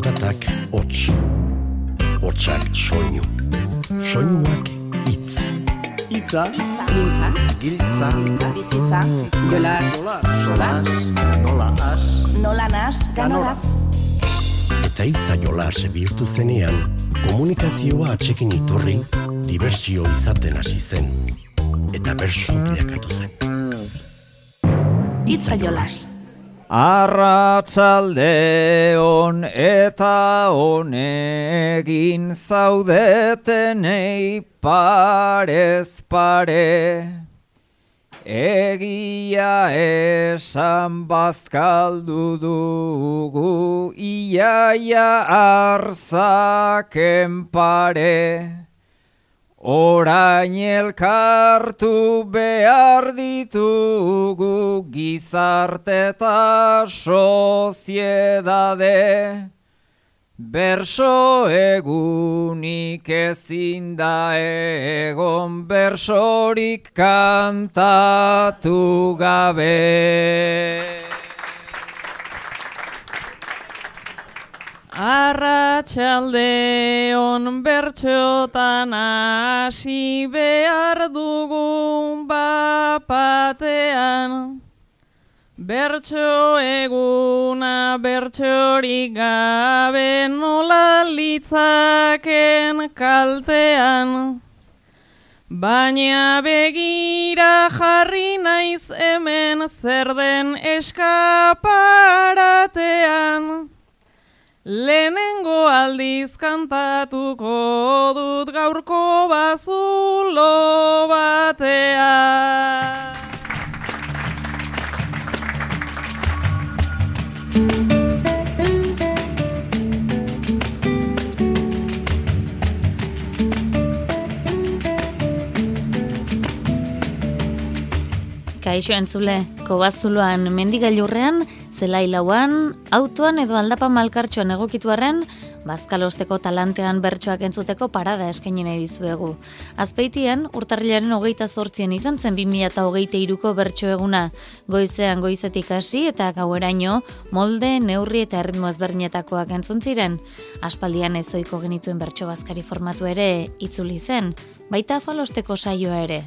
Zaratak hots, hotsak soinu, soinuak itz. Itza, Giltza, Giltza, bizitza, jola, sola, nola as, nola nas, ganolaz. Eta itza jolas bihurtu zenean, komunikazioa atxekin iturri, dibertsio izaten hasi zen. Eta bersu bilakatu zen. Itza jolas. Arratsalde on eta honegin zaudetenei parez pare. Egia esan bazkaldu dugu iaia arzaken pare. Orain elkartu behar ditugu gizarte eta soziedade. Berso egunik ezin da egon bersorik kantatu gabe. Arratxalde on bertxotan hasi behar dugu bapatean. Bertxo eguna bertxorik gabe nola litzaken kaltean. Baina begira jarri naiz hemen zer den eskaparatean. Lehenengo aldiz kantatuko dut gaurko bazulo batean. Kaixo entzule, kobazuloan mendigailurrean, zelailauan, autoan edo aldapa malkartxoan egokitu arren, bazkalosteko talantean bertsoak entzuteko parada eskaini nahi dizuegu. Azpeitian, urtarrilaren hogeita zortzien izan zen 2008 iruko bertso eguna, goizean goizetik hasi eta gaueraino molde, neurri eta erritmo ezberdinetakoak entzun ziren. Aspaldian ezoiko genituen bertso bazkari formatu ere itzuli zen, baita falosteko saioa ere.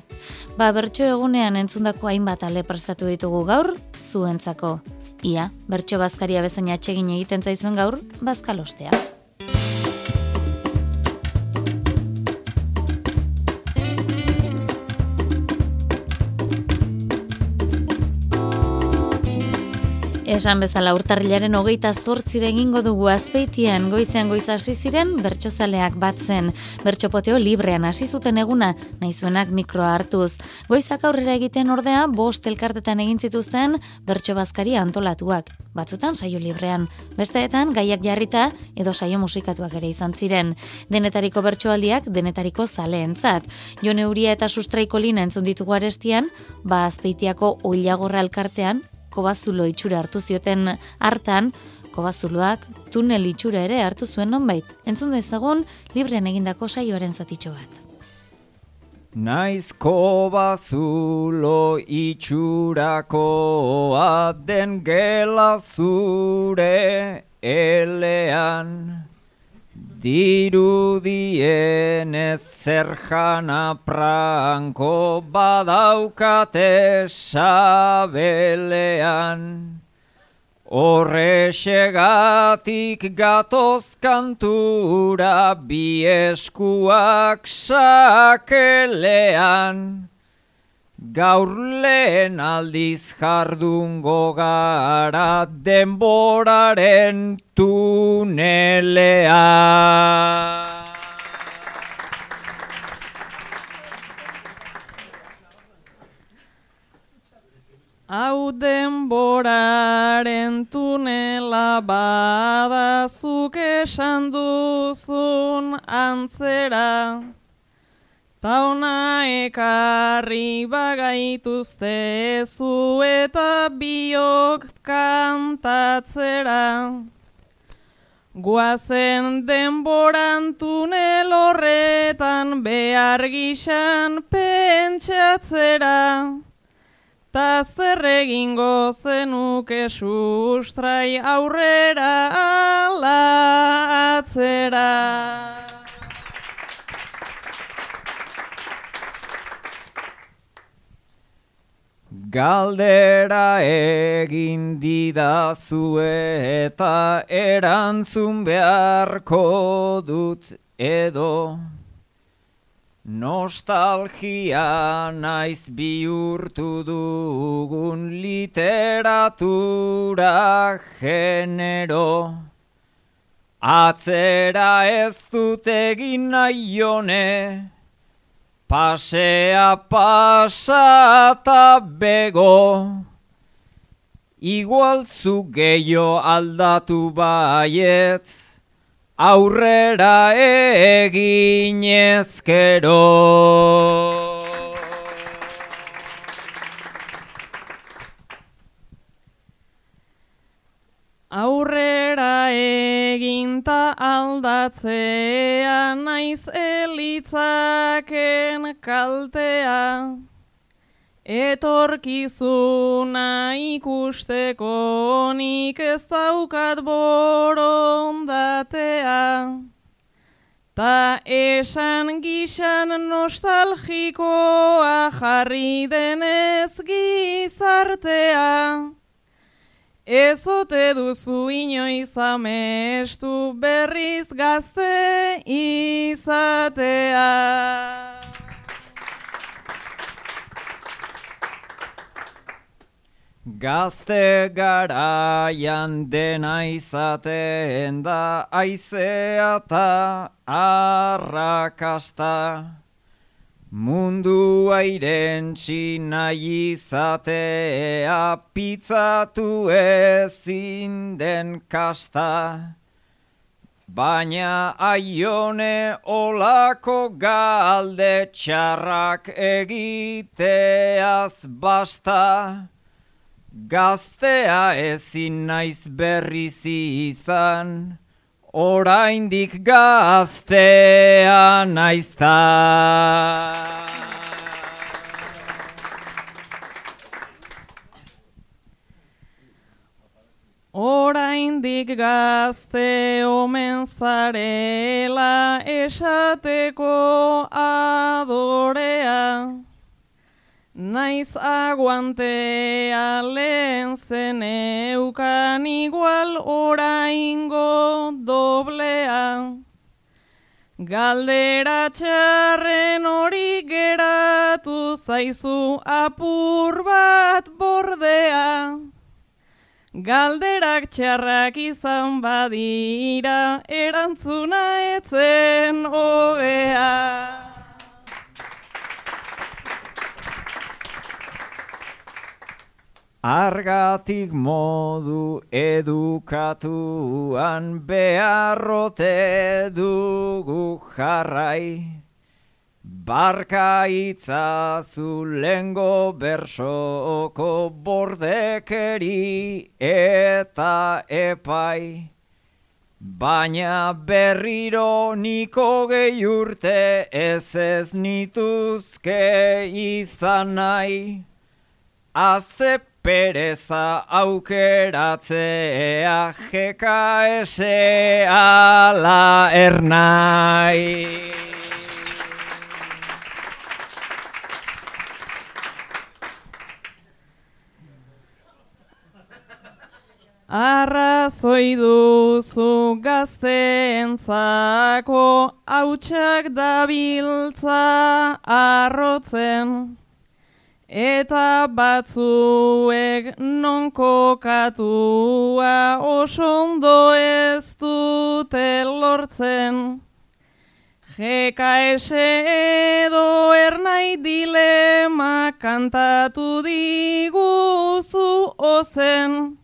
Ba, bertso egunean entzundako hainbat ale prestatu ditugu gaur, zuentzako. Ia, bertso bazkaria bezain atsegin egiten zaizuen gaur, bazkalostea. Esan bezala urtarrilaren hogeita zortzire egingo dugu azpeitian goizean goiz hasi ziren bertsozaleak batzen. Bertxopoteo librean hasi zuten eguna, naizuenak mikroa hartuz. Goizak aurrera egiten ordea, bost elkartetan egin zituzten bertso bazkari antolatuak. Batzutan saio librean, besteetan gaiak jarrita edo saio musikatuak ere izan ziren. Denetariko bertsoaldiak denetariko zaleentzat. Jon Euria eta Sustraiko Lina entzun ditugu arestian, ba azpeitiako oilagorra elkartean kobazulo itxura hartu zioten hartan, kobazuloak tunel itxura ere hartu zuen nonbait. Entzun dezagun librean egindako saioaren zatitxo bat. Naiz kobazulo itxurakoa den gela zure elean. Dirudien ez zerjana pranko badaukate sabelean. Horrexegatik gatoz kantura bi eskuak sakelean. Gaur lehen aldiz jardungo gara denboraren tunelea. Hau denboraren tunela badazuk esan duzun antzera. Tauna ekarri bagaituzte zu eta biok kantatzera. Guazen denboran tunel horretan behar gixan pentsatzera. Ta zer egingo zenuke sustrai aurrera ala atzera. Galdera egin didazu eta erantzun beharko dut edo. Nostalgia naiz bihurtu dugun literatura genero. Atzera ez dut egin nahi Pasea pasata bego, igual zu aldatu baiet, aurrera egin ezkero. Aurrera eginta aldatzea naiz elitzaken kaltea. Etorkizuna ikusteko nik ez daukat borondatea. Ta esan gixan nostalgikoa jarri denez gizartea. Ezote duzu inoiz amestu berriz gazte izatea. Gazte garaian dena izaten da aizea eta arrakasta. Mundu airen nahi izatea pizzatu ezin den kasta. Baina aione olako galde txarrak egiteaz basta. Gaztea ezin naiz berriz izan. Oraindik gaztea naizta. Oraindik gazte omen zarela esateko adorea. Naiz aguantea lehen zen eukan igual oraingo doblea. Galdera txarren hori geratu zaizu apur bat bordea. Galderak txarrak izan badira erantzuna etzen hogea. Argatik modu edukatuan beharrote dugu jarrai. Barka itzazu lengo bersoko bordekeri eta epai. Baina berriro niko gehi urte ez ez nituzke izan nahi. Azep pereza aukeratzea GKS ala ernai. Arrazoi duzu gazteentzako hautsak dabiltza arrotzen. Eta batzuek non kokatua osondo ez dute lortzen. GKS edo ernai dilema kantatu diguzu ozen.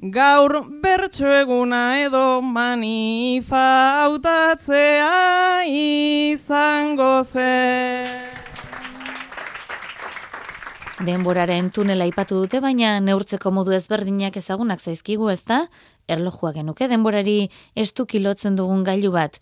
Gaur bertso eguna edo manifa hautatzea izango zen. Denboraren tunela ipatu dute, baina neurtzeko modu ezberdinak ezagunak zaizkigu ez da, erlojua genuke denborari estu kilotzen dugun gailu bat,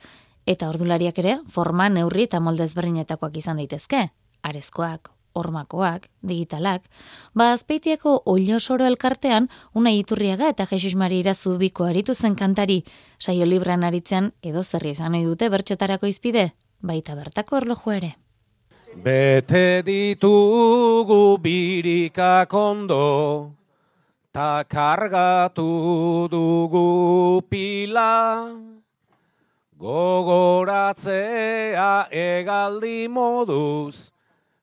eta ordulariak ere forma neurri eta molde ezberdinetakoak izan daitezke, arezkoak, ormakoak, digitalak, ba azpeitiako oilosoro elkartean, una iturriaga eta Jesus Mari irazu biko aritu zen kantari, saio libran aritzean edo zerri izan ohi dute bertxotarako izpide, baita bertako erloju ere. Bete ditugu birika kondo, ta kargatu dugu pila, gogoratzea egaldi moduz,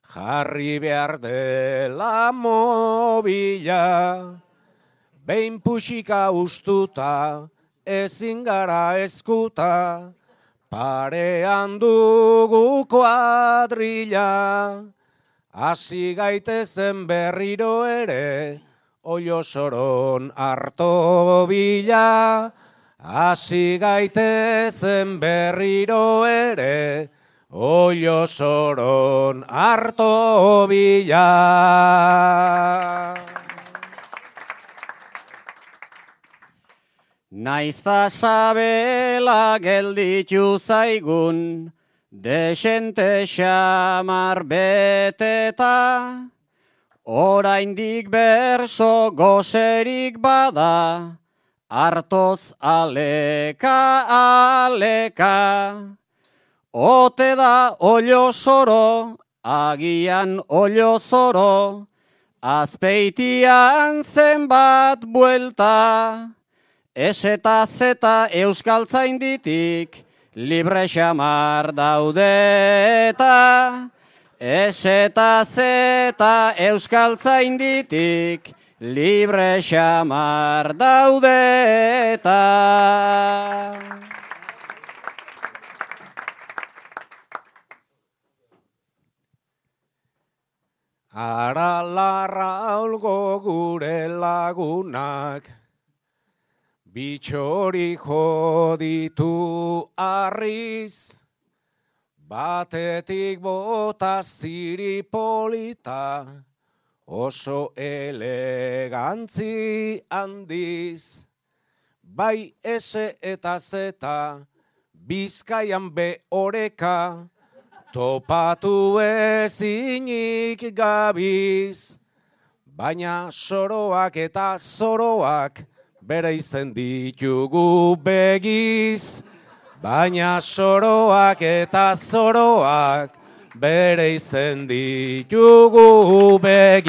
jarri behar dela mobila, behin pusika ustuta, ezin gara eskuta, parean dugu kuadrilla, hasi gaitezen berriro ere, oio soron harto bila, hasi gaitezen berriro ere, oio soron harto bila. Naizta sabela gelditu zaigun, desente xamar beteta, oraindik berso goserik bada, hartoz aleka aleka. Ote da olio soro, agian olio zoro, azpeitian zenbat buelta. Ez eta zeta euskaltzain ditik, libre xamar daudeta. Ez eta zeta euskaltzain ditik, libre xamar daudeta. Ara larra olgo gure lagunak, bitxori joditu arriz, batetik bota ziri polita, oso elegantzi handiz, bai ese eta zeta, bizkaian be oreka, topatu ezinik gabiz, baina soroak eta zoroak bere izen ditugu begiz, baina soroak eta zoroak bere izen ditugu begiz.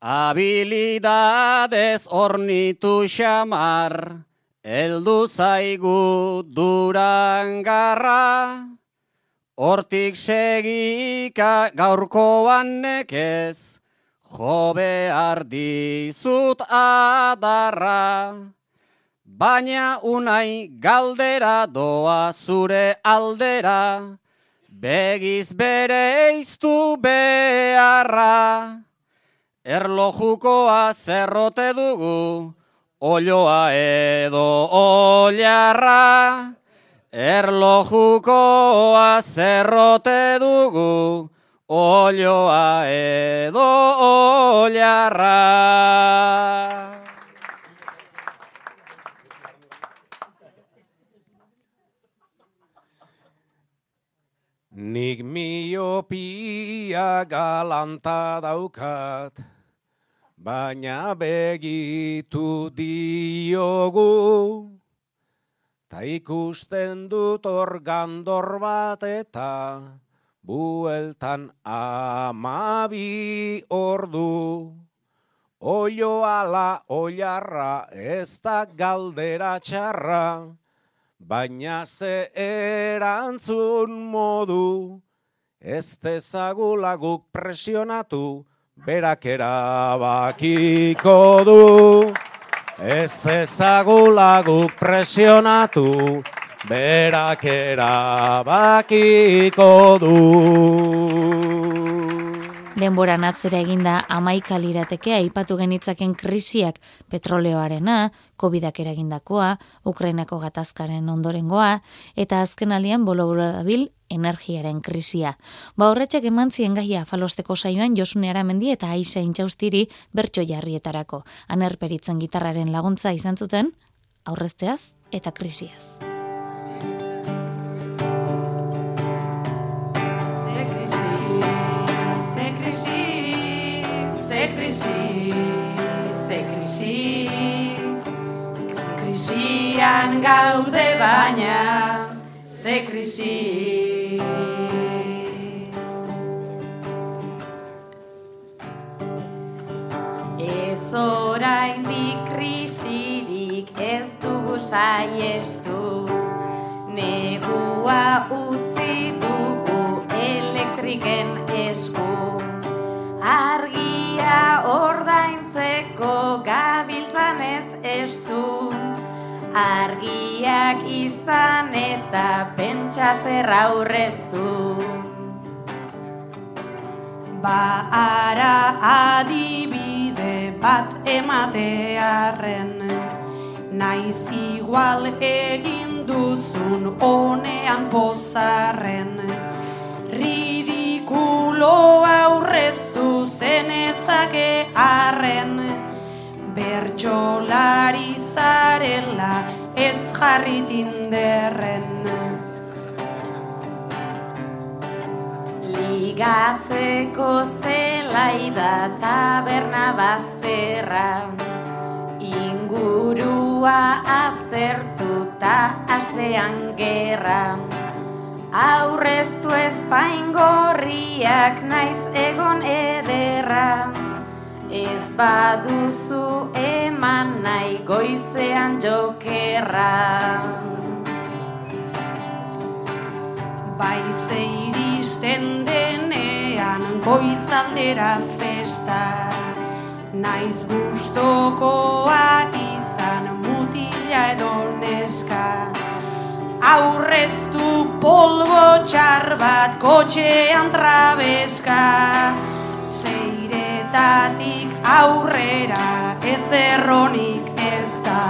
Habilidadez ornitu xamar, eldu zaigu durangarra, hortik segika gaurkoan nekez, jobe ardizut adarra. Baina unai galdera doa zure aldera, begiz bere iztu beharra. Erlojukoa zerrote dugu, olioa edo oliarra. Erlojukoa zerrote dugu, olioa edo oliarra. Nik miopia galanta daukat, baina begitu diogu, ta ikusten dut organdor bat eta bueltan amabi ordu. Oio ala oiarra ez da galdera txarra, baina ze erantzun modu, ez tezagula guk presionatu, berak erabakiko du. Ez tezagula guk presionatu, berak erabakiko du. Denboran atzera eginda amaika lirateke aipatu genitzaken krisiak petroleoarena, COVIDak eragindakoa, Ukrainako gatazkaren ondorengoa, eta azken aldian dabil energiaren krisia. Ba horretxek eman zien gaia falosteko saioan Josune Aramendi eta Aisa Intxaustiri bertso jarrietarako. Anerperitzen gitarraren laguntza izan zuten, aurrezteaz eta krisiaz. Krisi, ze krisi Krisian gaude baina, ze krisi Ez orain di krisirik ez dugu saiestu Negua argiak izan eta pentsa zer aurreztu. Ba ara adibide bat ematearren naiz igual egin duzun honean pozarren. Ridikulo aurrezu zenezake arren bertxolari zarela ez jarri tinderren Ligatzeko zelai da taberna bazterra. Ingurua aztertuta astean gerra. Aurreztu espaingorriak naiz egon ederra ez baduzu eman nahi goizean jokerra. Bai zeiristen denean goizaldera festa. Naiz gustokoa izan mutila edo neska. Aurreztu polgo txar bat kotxean trabeska. Zeiretatik aurrera ez erronik ez da.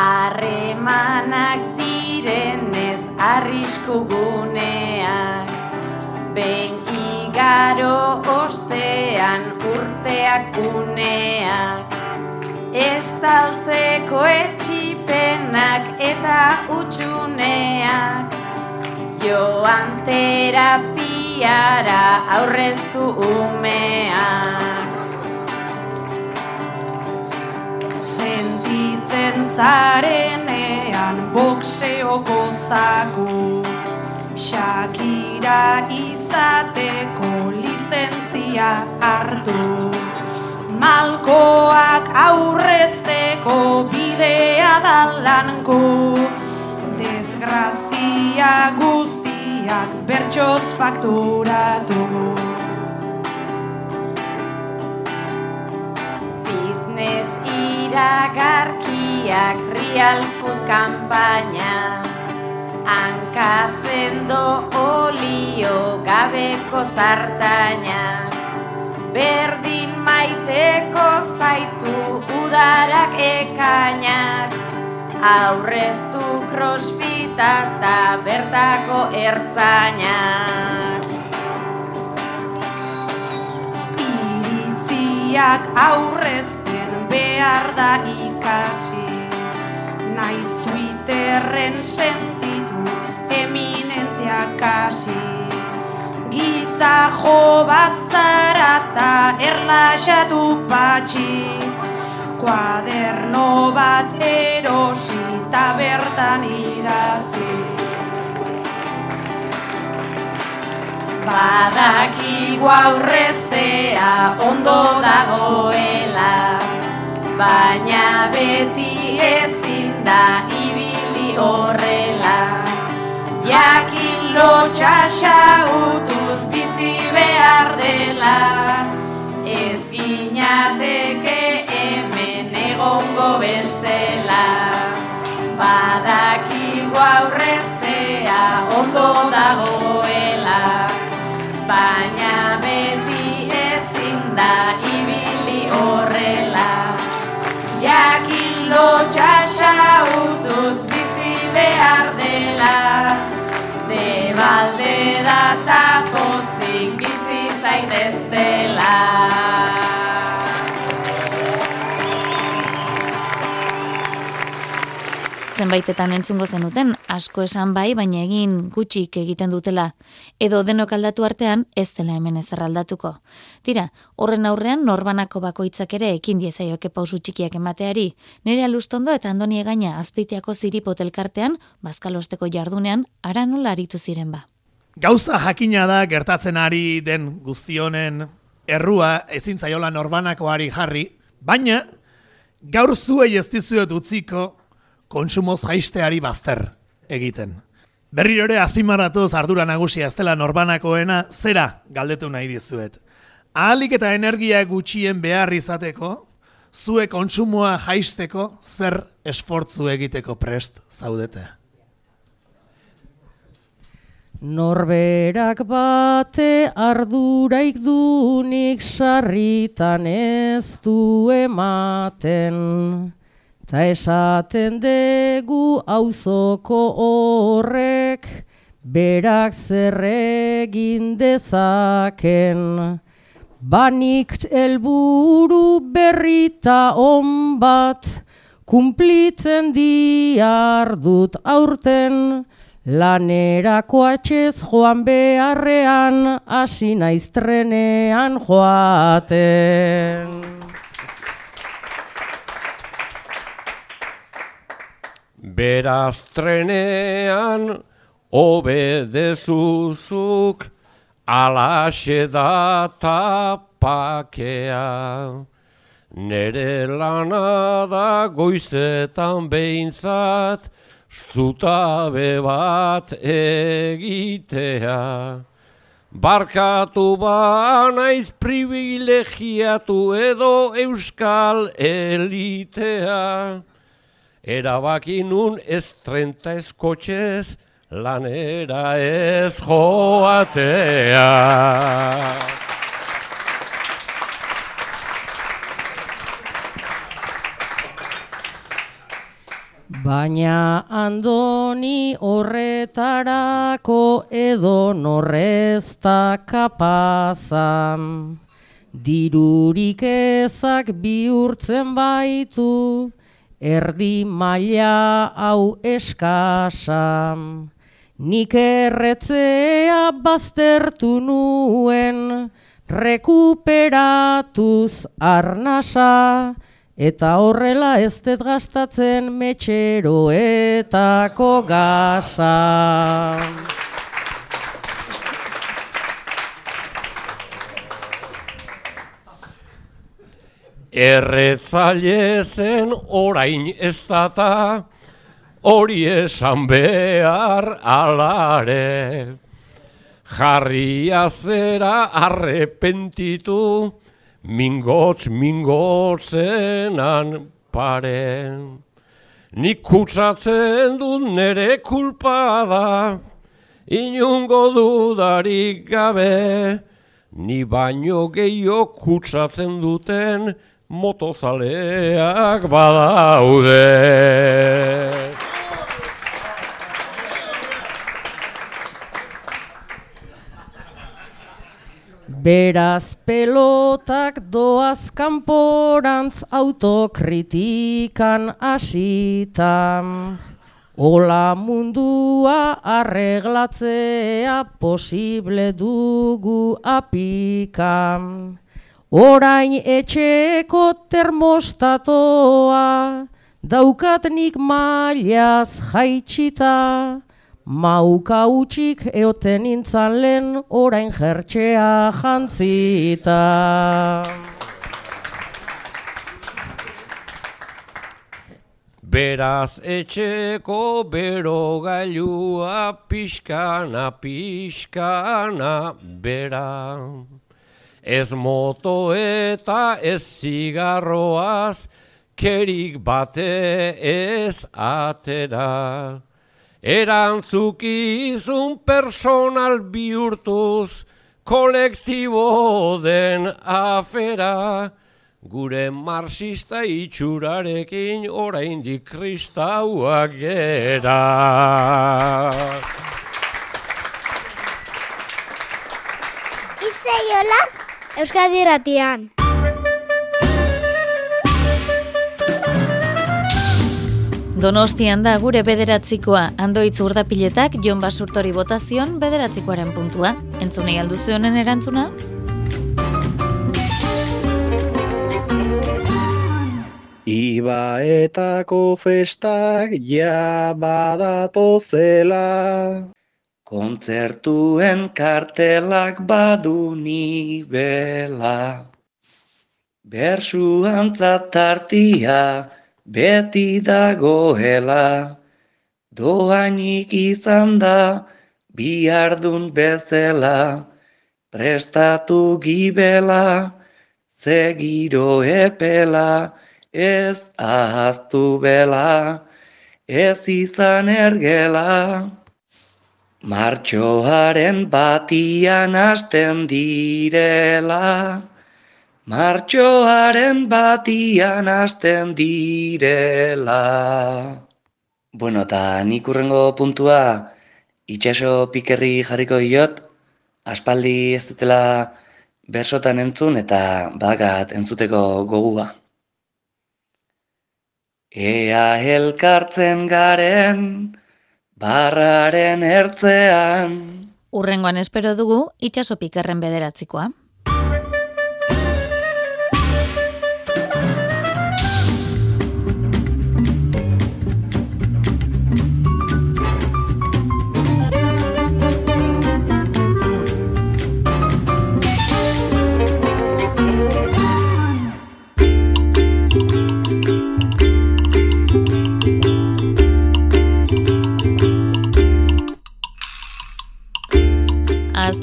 Arremanak direnez arrisku guneak Ben igaro ostean urteak uneak. Estaltzeko etxipenak eta utxuneak Joan terapiara aurreztu umeak Sentitzen zarenean bokseoko zaku Shakira izateko lizentzia hartu bertsoz fakturatu. Fitness iragarkiak real food kampaina hankasendo olio gabeko zartaina berdin maiteko zaitu udarak ekainak. Aurreztu crossfita eta bertako ertzainak. Iritziak aurrezten behar da ikasi. Naiz twitterren sentitu eminentzia kasi. Giza jo bat zara eta erlaxatu patxi. Kuaderno bat erosi eta bertan idatzi. Badakigu aurreztea ondo dagoela Baina beti ezin da ibili horrela. Jakin lotxaxa utuz bizi behar dela Zenbaitetan entzungo zenuten, asko esan bai, baina egin gutxik egiten dutela. Edo denok aldatu artean, ez dela hemen ezer aldatuko. Tira, horren aurrean norbanako bakoitzak ere ekin diezaioke pausu txikiak emateari. Nere alustondo eta andoni egaina azpeitiako ziripot elkartean, bazkalosteko jardunean, ara nola aritu ziren ba. Gauza jakina da gertatzen ari den guztionen errua ezin zaiola norbanakoari jarri, baina gaur zuei ez dizuet utziko kontsumoz jaisteari bazter egiten. Berriro ere azpimarratuz ardura nagusia ez dela norbanakoena zera galdetu nahi dizuet. Ahalik eta energia gutxien behar izateko, zue kontsumoa jaisteko zer esfortzu egiteko prest zaudete. Norberak bate arduraik dunik sarritan ez du ematen. Ta esaten degu auzoko horrek berak zer egin dezaken. Banik helburu berrita on bat kumplitzen diardut aurten. Lanerako atxez joan beharrean, hasi naiz trenean joaten. Beraz trenean obedezuzuk alaxe da tapakea. Nere lana da goizetan behintzat, zutabe bat egitea. Barkatu ba naiz privilegiatu edo euskal elitea. Erabaki nun ez trenta eskotxez, lanera ez joatea. Baina andoni horretarako edo norrezta kapazan. Dirurik ezak bihurtzen baitu, erdi maila hau eskasa. Nik erretzea baztertu nuen, rekuperatuz arnasa, eta horrela ez dut gastatzen metxeroetako gaza. Erretzaile zen orain ez data, hori esan behar alare. Jarria zera arrepentitu, mingotz mingotzenan pare. Nik kutsatzen dut nere kulpa da, inungo dudarik gabe, ni baino gehiago kutsatzen duten, motozaleak badaude. Beraz pelotak doaz kanporantz autokritikan asitan. Ola mundua arreglatzea posible dugu apikan. Orain etxeko termostatoa, daukatnik mailaz jaitsita, mauka utxik eoten intzan lehen orain jertxea jantzita. Beraz etxeko bero gailua pixkana, pixkana, bera. Ez moto eta ez zigarroaz, kerik bate ez atera. erantzukizun personal bihurtuz, kolektibo den afera, gure marxista itxurarekin oraindik kristauak gera. Itze jolaz, Euskadi ratian. Donostian da gure bederatzikoa, andoitz urdapiletak Jon Basurtori botazion bederatzikoaren puntua. Entzunei alduzu honen erantzuna? Ibaetako festak ja badatozela, kontzertuen kartelak badu nibela. Bersu antzatartia beti dagoela, doainik izan da biardun bezela, prestatu gibela, zegiro epela, ez ahaztu bela, ez izan ergela. Martxoaren batian hasten direla, Martxoaren batian hasten direla. Bueno, eta nik urrengo puntua itxaso pikerri jarriko diot, aspaldi ez dutela bersotan entzun eta bakat entzuteko gogua. Ea elkartzen garen, barraren ertzean. Urrengoan espero dugu itxaso pikerren bederatzikoa.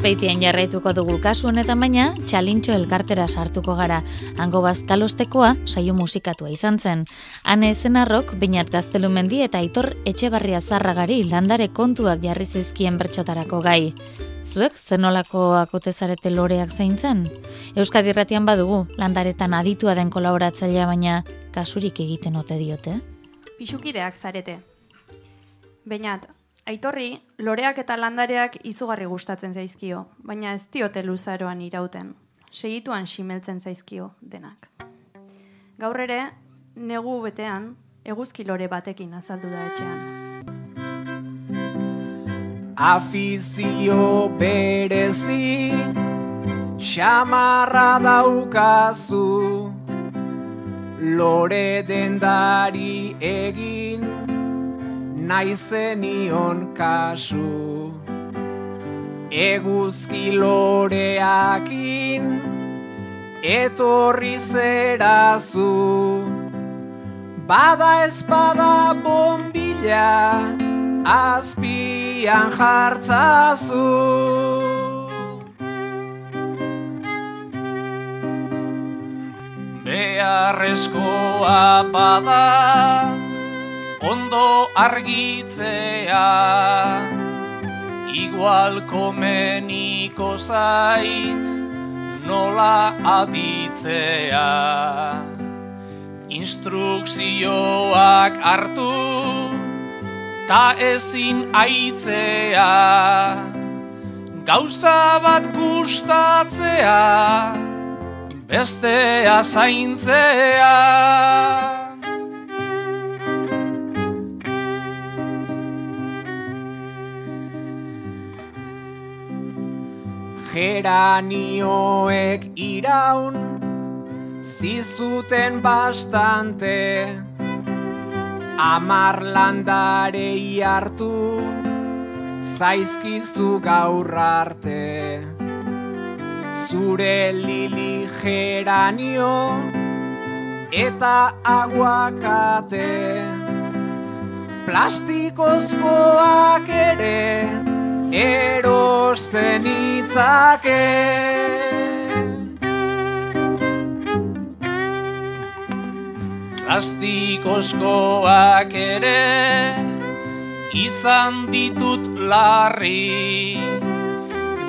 Azpeitien jarraituko dugu kasu honetan baina, txalintxo elkartera sartuko gara. Hango bazkalostekoa saio musikatua izan zen. Hane zenarrok, bainat gaztelumendi eta aitor etxebarria zarragari landare kontuak jarri zizkien bertxotarako gai. Zuek zenolako akotezarete loreak zaintzen? Euskadi Irratian badugu, landaretan aditua den kolaboratzailea baina kasurik egiten ote diote? Pixukideak zarete. Bainat, Aitorri, loreak eta landareak izugarri gustatzen zaizkio, baina ez diote luzaroan irauten. Segituan simeltzen zaizkio denak. Gaur ere, negu betean, eguzki lore batekin azaldu da etxean. Afizio berezi, xamarra daukazu, lore dendari egin, naizenion kasu. Eguzki loreakin etorri zerazu. Bada espada bombilla azpian jartzazu. Beharrezkoa bada ondo argitzea. Igual komeniko zait nola aditzea. Instrukzioak hartu ta ezin aitzea gauza bat gustatzea bestea zaintzea geranioek iraun zizuten bastante. Amar landarei hartu zaizkizu gaur arte. Zure lili geranio eta aguakate. Plastikozkoak ere erosten itzake. Plastikoskoak ere izan ditut larri.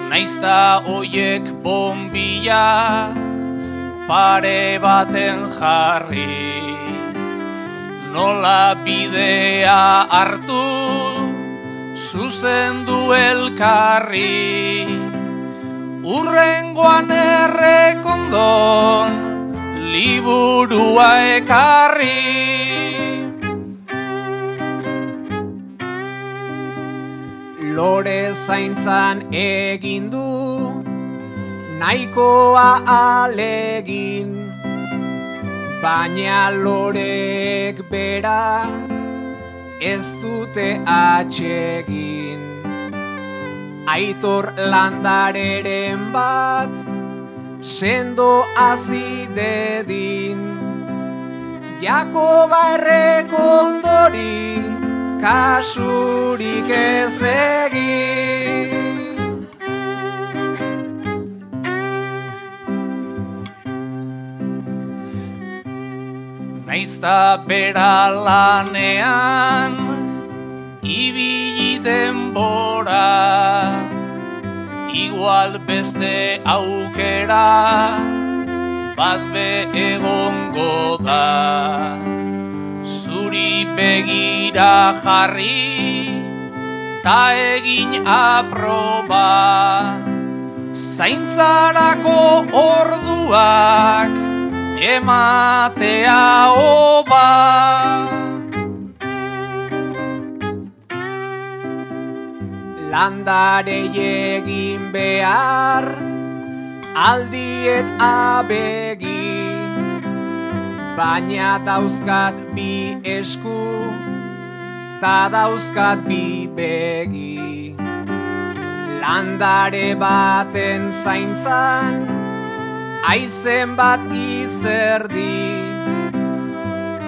Naizta oiek bombila pare baten jarri. Nola bidea hartu zuzendu elkarri Urrengoan errekondon liburua ekarri. Lore zaintzan egin du nahikoa alegin baina lorek bera ez dute atsegin aitor landareren bat sendo azidedin Jakoba errekondori kasurik ez egin. Naizta bera lanean, ibili denbora, igual beste aukera, bat be egongo da. Zuri begira jarri, ta egin aproba, zaintzarako orduak, ematea oba. Landare egin behar, aldiet abegi, baina dauzkat bi esku, ta dauzkat bi begi. Landare baten zaintzan, aizen bat izerdi,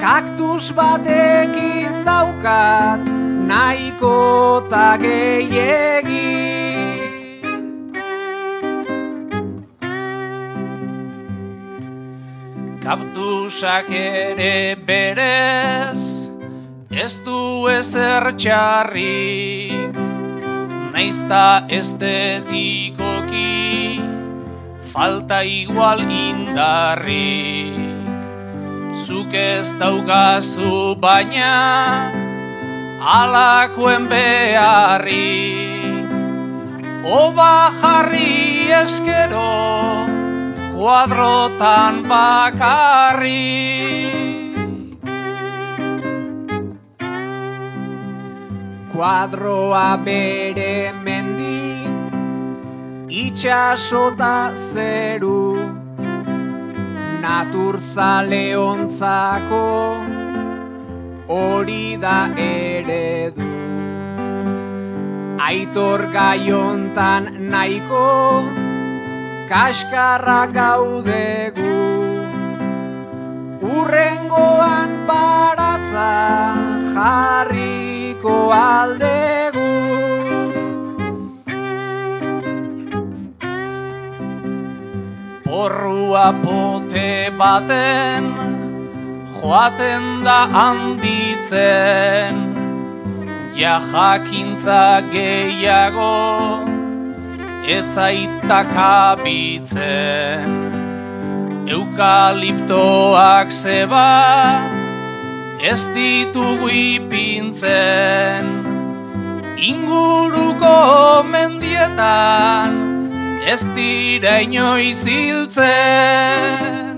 kaktus batekin daukat, nahiko ta gehiegi. Kaptusak ere berez, ez du ezer txarrik, naizta estetikoki, falta igual indarrik. Zuk ez daukazu baina, alakoen beharrik. Oba jarri eskero, kuadrotan bakarri. Kuadroa bere mendi, itxasota zeru, naturzale ontzako, hori da eredu. Aitor gaiontan nahiko, kaskarra gaudegu Urrengoan baratza jarriko aldegu Porrua pote baten joaten da handitzen. Ja jakintza gehiago ez zaitak abitzen. Eukaliptoak zeba ez ditugu ipintzen. Inguruko mendietan ez dira inoiz hiltzen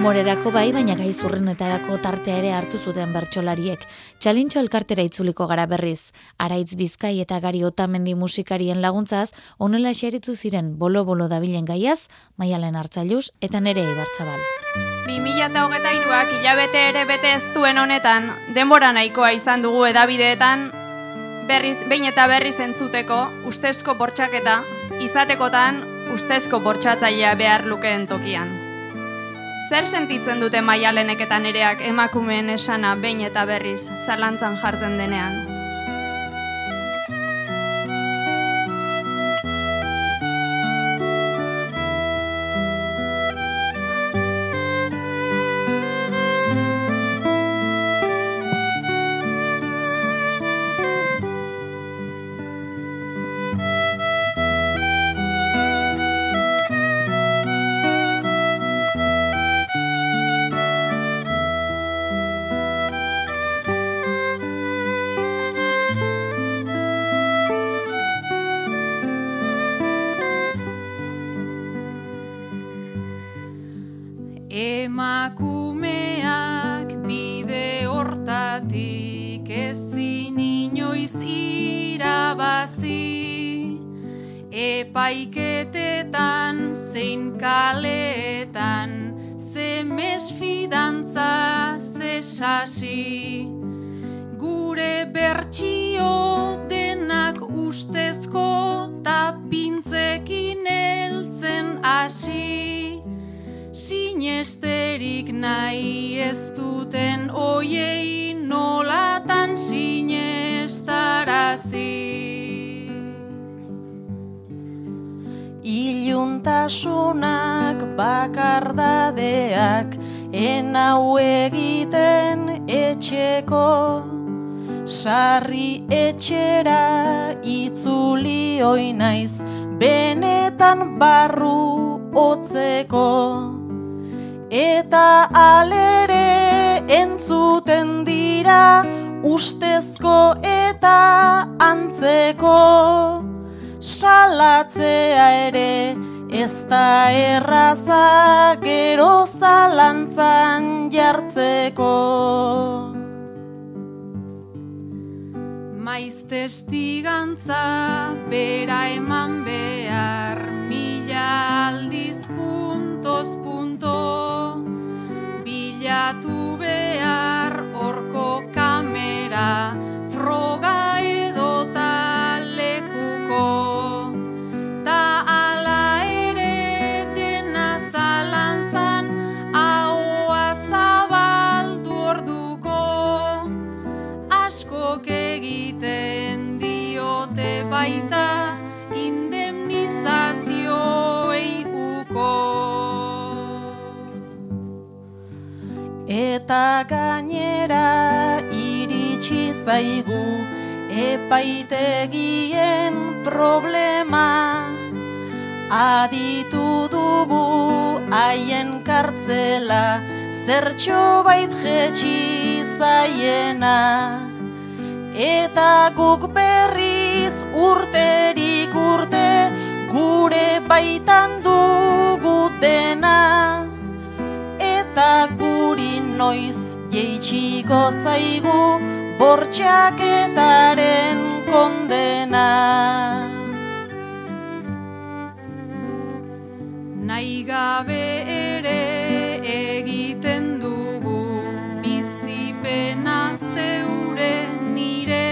Humorerako bai, baina gai zurrenetarako tartea ere hartu zuten bertsolariek. Txalintxo elkartera itzuliko gara berriz. Araitz Bizkai eta Gari Otamendi musikarien laguntzaz, onela xeritu ziren bolo-bolo dabilen gaiaz, maialen hartzailuz eta nere ibartzabal. 2008ak hilabete ere bete ez duen honetan, denbora nahikoa izan dugu edabideetan, berriz, behin eta berriz entzuteko, ustezko bortxaketa, izatekotan, ustezko bortxatzailea behar lukeen tokian. Zer sentitzen dute maialenek eta nereak emakumeen esana behin eta berriz zalantzan jartzen denean? Epaiketetan zein kaletan ze mesfidantza ze sasi. Gure bertsio denak ustezko ta pintzekin heltzen hasi. Sinesterik nahi ez duten oiei Iluntasunak bakardadeak enau egiten etxeko. Sarri etxera itzuli oinaiz benetan barru hotzeko. Eta alere entzuten dira ustezko eta antzeko. Salatzea ere ez da erraza gero zalantzan jartzeko. Maiz testigantza bera eman behar mila aldiz puntoz punto. Bilatu behar orko kamera froga Eta gainera iritsi zaigu epaitegien problema. Aditu dugu haien kartzela zertxo bait jetxi zaiena. Eta guk berriz urterik urte gure baitan dugu dena. Eta guri noiz jeitxiko zaigu bortxaketaren kondena. Nahi gabe ere egiten dugu bizipena zeure nire.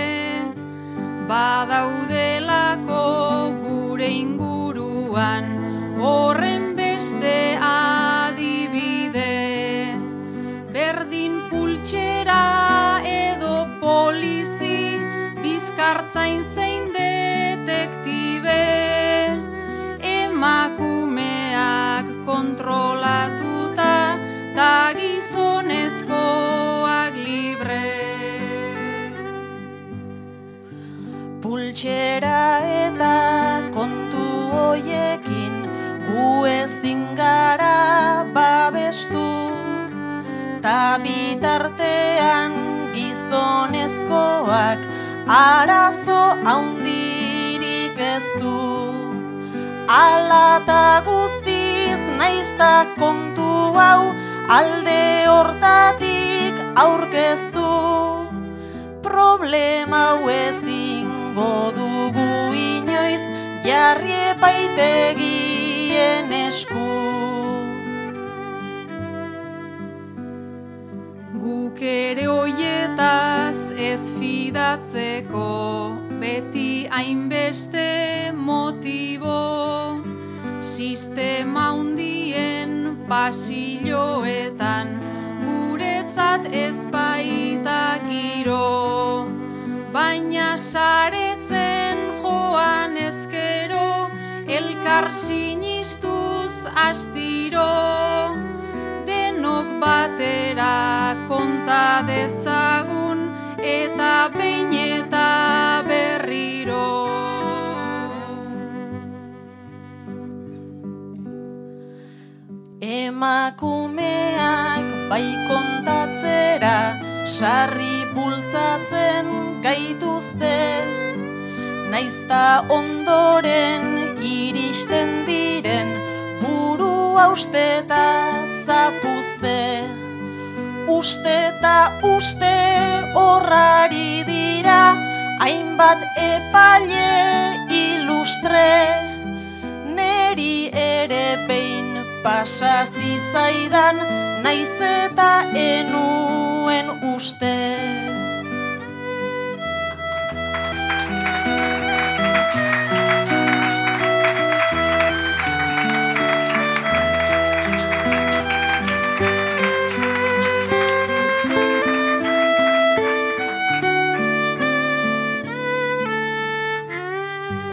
Badaudelako gure inguruan horren beste bizkartzain zein detektibe emakumeak kontrolatuta ta gizonezkoak libre. Pultxera eta kontu hoiekin gu ezin gara babestu Ta bitartean gizonezkoak arazo haundirik ez du. Alata guztiz naizta kontu hau alde hortatik aurkeztu Problema hau ezingo dugu inoiz jarri epaitegien esku. Guk ere hoietaz ez fidatzeko beti hainbeste motibo. Sistema hundien pasilloetan guretzat ez baita giro. Baina saretzen joan ezkero elkar sinistuz astiro. Denok batera konta dezagun eta behin eta berriro. Emakumeak bai kontatzera sarri bultzatzen gaituzte Naizta ondoren iristen diren buru hausteta zapuzte Uste eta uste horrari dira Hainbat epaile ilustre. Neri ere behin pasa zitzaidan Naiz eta enuen uste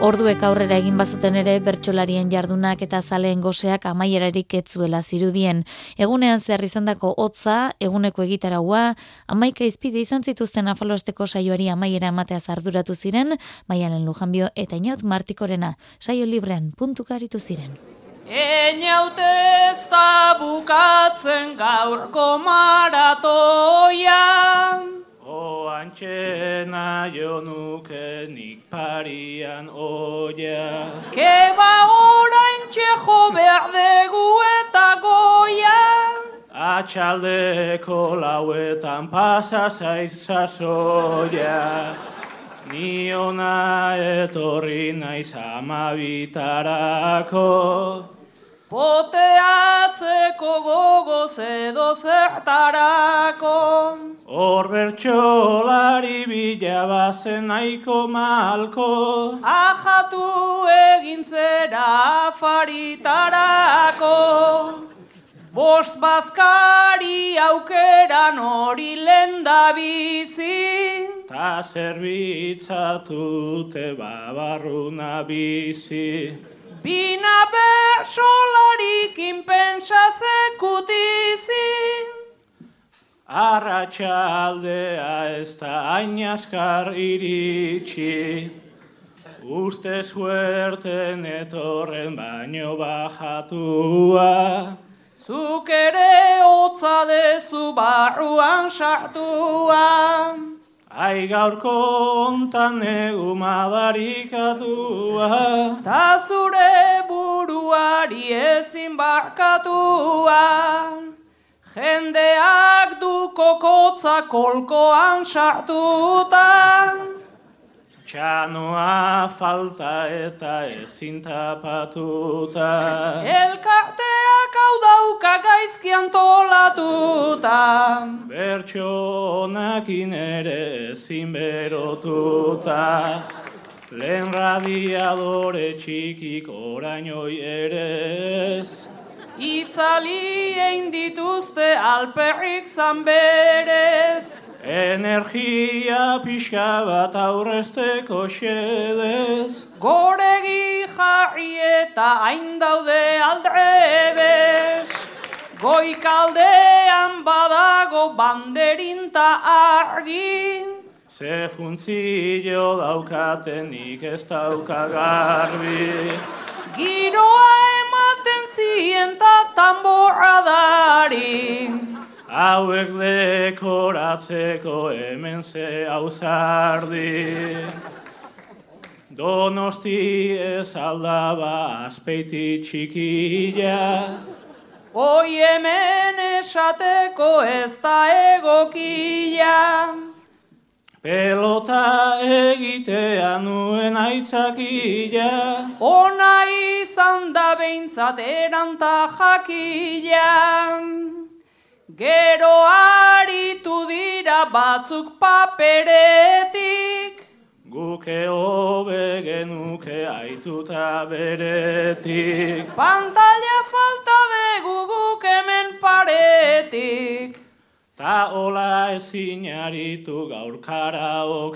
Orduek aurrera egin bazuten ere bertsolarien jardunak eta zaleen goseak amaierarik etzuela zirudien. Egunean zehar izandako hotza, eguneko egitaraua, amaika izpide izan zituzten afalosteko saioari amaiera ematea zarduratu ziren, baialen lujanbio eta inaut martikorena, saio librean puntukaritu ziren. Einaute ez da bukatzen gaurko maratoia. O antxena jo nuke nik parian oia. Keba orain txejo behar dugu eta goia. Atxaldeko lauetan pasa zaiz sasoia. Ni ona etorri naiz amabitarako. Poteatzeko gogoz edo zertarako. Hor bertxolari bila bazen nahiko malko. Ajatu egin zera afaritarako. Bost bazkari aukeran hori lenda bizi. Ta zerbitzatute babarruna bizi. Bina bersolarik inpentsazekutizi. Arratxaldea ez da hain askar iritsi. Uste suerten etorren baino bajatua. Zuk ere hotza dezu barruan sartua. Ai gaurko ontan egu madarikatua. Ta zure buruari ezin barkatua. Jendeak du kokotza kolkoan sartuta. Txanoa falta eta ezin tapatuta. Elkarteak hau dauka gaizki antolatuta. Bertxo honakin ere ezin berotuta. Lehen radiadore txikik orainoi ere ez. Itzali egin dituzte alperrik zanberez. Energia pixka bat aurrezteko xedez. Goregi jarri eta hain daude aldrebez. Goikaldean badago banderinta argi. Ze funtzio daukatenik ez dauka garbi. Giroa ematen zien ta tamborra dari. Hauek dekoratzeko hemen ze hauzardi. Donosti ez aldaba azpeiti txikila. Oi hemen esateko ez da egokia. Pelota egitea nuen aitzakila. Ona izan da behintzat eranta jakila. Gero aritu dira batzuk paperetik. Guke hobe genuke aituta beretik. Pantalla falta dugu guk hemen paretik. Ta hola ezin aritu gaur karaoketik.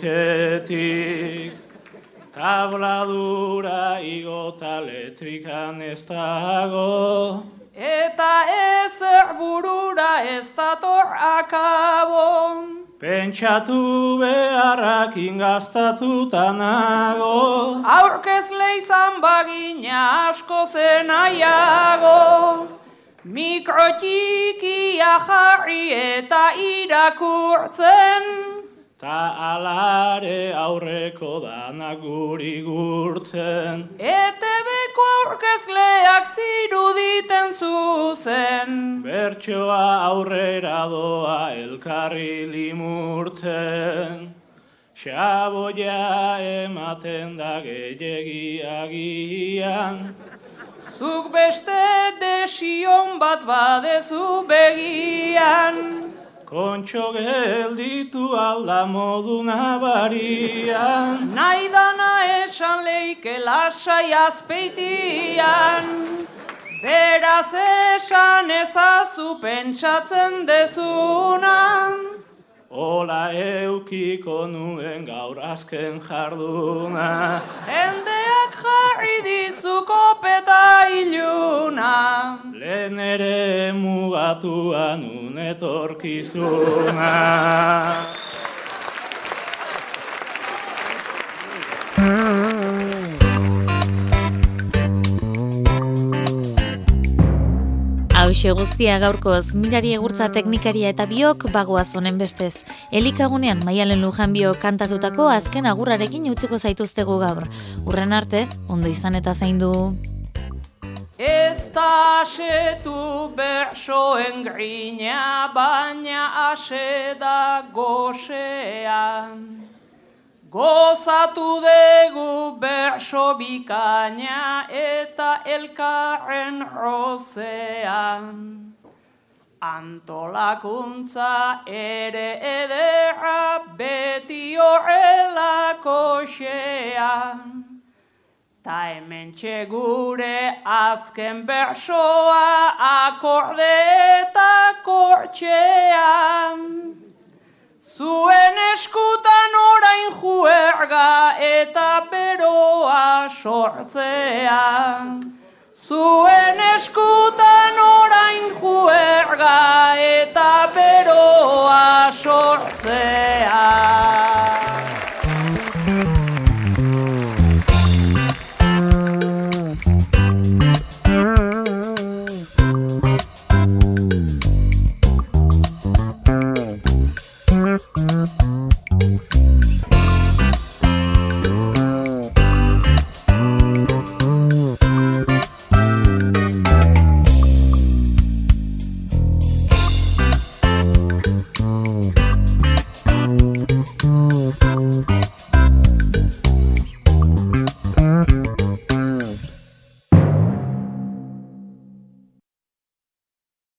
Tabladura igota letrikan ez dago. Eta ezer burura ez dator akabo. Pentsatu beharrak ingaztatuta nago. Aurkezle izan bagina asko zenaiago. Mikrotxikia jarri eta irakurtzen. Ta alare aurreko dana guri gurtzen. ETB-ko aurkezleak ziruditen zuzen. Bertsoa aurrera doa elkarri limurtzen. Xaboia ematen da gehiagiagian. Zuk beste desion bat badezu begian. Kontxo gelditu alda modu nabarian. Nahi dana esan leike lasai azpeitian. Beraz esan ezazu pentsatzen dezunan. Ola eukiko nuen gaur azken jarduna. Jendeak jarri dizu kopeta iluna. Lehen ere mugatua nun etorkizuna. Hauxe guztia gaurkoz, mirari egurtza teknikaria eta biok bagoaz honen bestez. Elikagunean maialen lujan biok kantatutako azken agurrarekin utziko zaituztegu gaur. Urren arte, ondo izan eta zaindu. Ez da asetu bersoen grina, baina ase da gosean. Gozatu dugu berso bikaina eta elkarren rozean. Antolakuntza ere ederra beti horrelako xean. Ta hemen gure azken bersoa akorde eta kortxean. Zuen eskutan orain juerga eta beroa sortzea. Zuen eskutan orain juerga eta beroa sortzea.